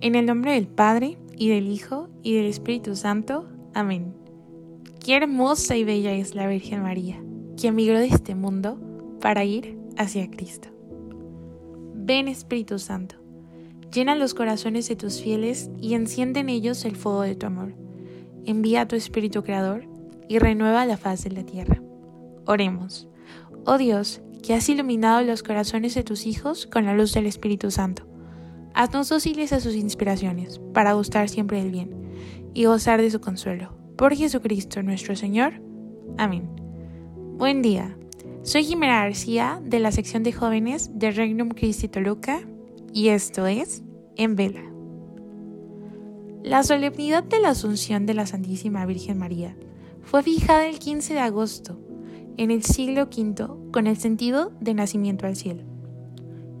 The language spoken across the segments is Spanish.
En el nombre del Padre, y del Hijo, y del Espíritu Santo. Amén. Qué hermosa y bella es la Virgen María, que emigró de este mundo para ir hacia Cristo. Ven Espíritu Santo, llena los corazones de tus fieles y enciende en ellos el fuego de tu amor. Envía a tu Espíritu Creador y renueva la faz de la tierra. Oremos. Oh Dios, que has iluminado los corazones de tus hijos con la luz del Espíritu Santo Haznos dóciles a sus inspiraciones, para gustar siempre del bien y gozar de su consuelo. Por Jesucristo nuestro Señor. Amén. Buen día. Soy Jimena García de la sección de jóvenes de Regnum Christi Toluca y esto es En Vela. La solemnidad de la Asunción de la Santísima Virgen María fue fijada el 15 de agosto en el siglo V con el sentido de nacimiento al cielo.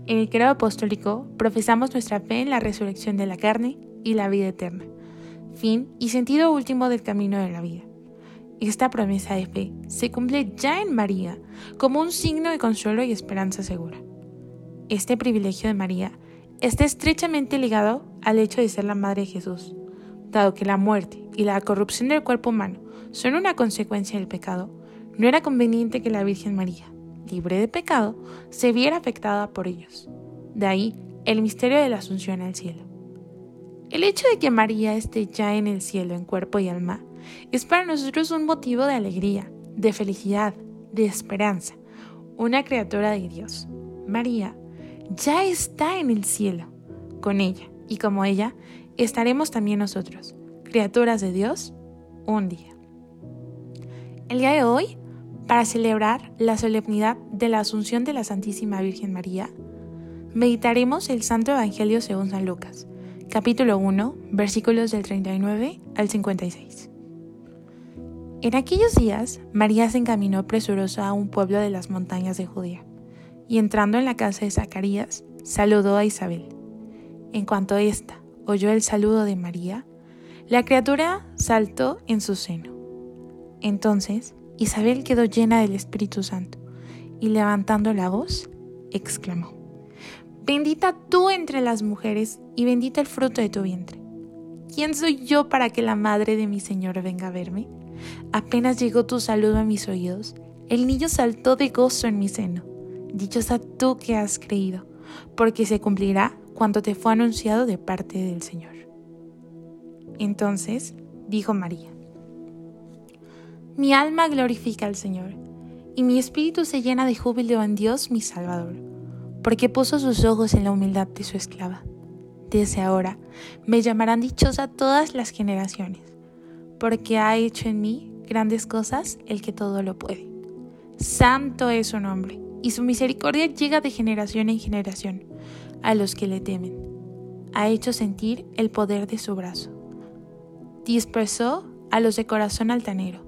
En el credo apostólico profesamos nuestra fe en la resurrección de la carne y la vida eterna, fin y sentido último del camino de la vida. Esta promesa de fe se cumple ya en María como un signo de consuelo y esperanza segura. Este privilegio de María está estrechamente ligado al hecho de ser la madre de Jesús, dado que la muerte y la corrupción del cuerpo humano son una consecuencia del pecado, no era conveniente que la Virgen María, libre de pecado, se viera afectada por ellos. De ahí el misterio de la asunción al cielo. El hecho de que María esté ya en el cielo en cuerpo y alma es para nosotros un motivo de alegría, de felicidad, de esperanza, una criatura de Dios. María ya está en el cielo. Con ella y como ella estaremos también nosotros, criaturas de Dios, un día. El día de hoy para celebrar la solemnidad de la Asunción de la Santísima Virgen María, meditaremos el Santo Evangelio según San Lucas, capítulo 1, versículos del 39 al 56. En aquellos días, María se encaminó presurosa a un pueblo de las montañas de Judea, y entrando en la casa de Zacarías, saludó a Isabel. En cuanto ésta oyó el saludo de María, la criatura saltó en su seno. Entonces Isabel quedó llena del Espíritu Santo y levantando la voz, exclamó, Bendita tú entre las mujeres y bendita el fruto de tu vientre. ¿Quién soy yo para que la madre de mi Señor venga a verme? Apenas llegó tu saludo a mis oídos, el niño saltó de gozo en mi seno. Dichosa tú que has creído, porque se cumplirá cuanto te fue anunciado de parte del Señor. Entonces dijo María, mi alma glorifica al Señor, y mi espíritu se llena de júbilo en Dios mi Salvador, porque puso sus ojos en la humildad de su esclava. Desde ahora me llamarán dichosa todas las generaciones, porque ha hecho en mí grandes cosas el que todo lo puede. Santo es su nombre, y su misericordia llega de generación en generación a los que le temen. Ha hecho sentir el poder de su brazo. Dispersó a los de corazón altanero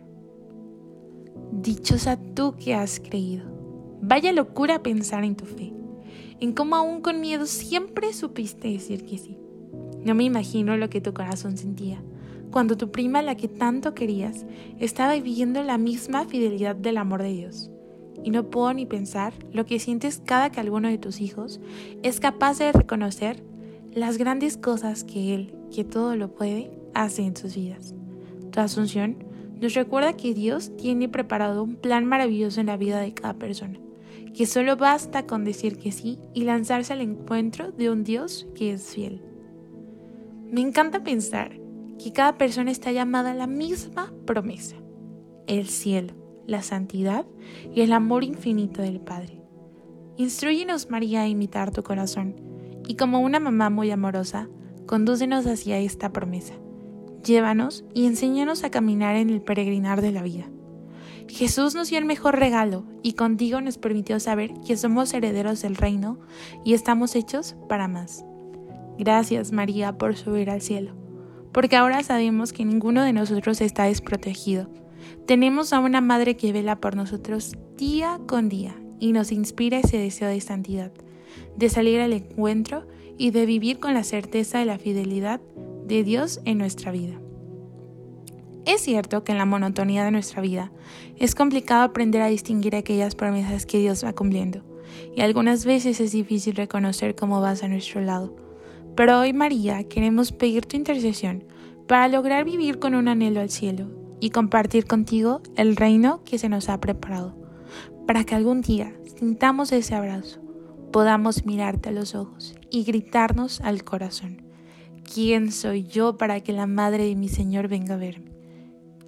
Dichosa tú que has creído. Vaya locura pensar en tu fe, en cómo aún con miedo siempre supiste decir que sí. No me imagino lo que tu corazón sentía cuando tu prima, la que tanto querías, estaba viviendo la misma fidelidad del amor de Dios. Y no puedo ni pensar lo que sientes cada que alguno de tus hijos es capaz de reconocer las grandes cosas que Él, que todo lo puede, hace en sus vidas. Tu asunción nos recuerda que Dios tiene preparado un plan maravilloso en la vida de cada persona, que solo basta con decir que sí y lanzarse al encuentro de un Dios que es fiel. Me encanta pensar que cada persona está llamada a la misma promesa, el cielo, la santidad y el amor infinito del Padre. Instruyenos, María, a imitar tu corazón y como una mamá muy amorosa, condúcenos hacia esta promesa llévanos y enséñanos a caminar en el peregrinar de la vida. Jesús nos dio el mejor regalo y contigo nos permitió saber que somos herederos del reino y estamos hechos para más. Gracias María por subir al cielo, porque ahora sabemos que ninguno de nosotros está desprotegido. Tenemos a una madre que vela por nosotros día con día y nos inspira ese deseo de santidad, de salir al encuentro y de vivir con la certeza de la fidelidad de Dios en nuestra vida. Es cierto que en la monotonía de nuestra vida es complicado aprender a distinguir aquellas promesas que Dios va cumpliendo, y algunas veces es difícil reconocer cómo vas a nuestro lado. Pero hoy, María, queremos pedir tu intercesión para lograr vivir con un anhelo al cielo y compartir contigo el reino que se nos ha preparado, para que algún día sintamos ese abrazo, podamos mirarte a los ojos y gritarnos al corazón. ¿Quién soy yo para que la madre de mi Señor venga a verme?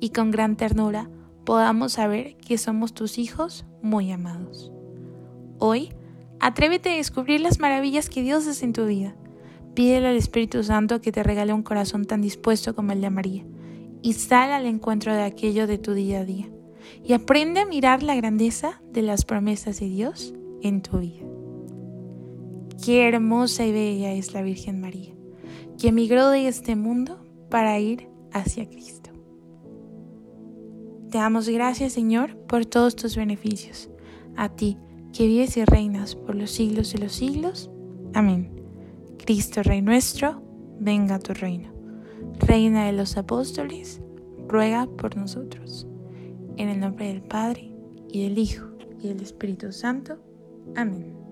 y con gran ternura podamos saber que somos tus hijos muy amados. Hoy, atrévete a descubrir las maravillas que Dios hace en tu vida. Pídele al Espíritu Santo que te regale un corazón tan dispuesto como el de María y sal al encuentro de aquello de tu día a día y aprende a mirar la grandeza de las promesas de Dios en tu vida. Qué hermosa y bella es la Virgen María, que emigró de este mundo para ir hacia Cristo. Te damos gracias, Señor, por todos tus beneficios. A ti, que vives y reinas por los siglos de los siglos. Amén. Cristo, Rey nuestro, venga a tu reino. Reina de los apóstoles, ruega por nosotros. En el nombre del Padre, y del Hijo, y del Espíritu Santo. Amén.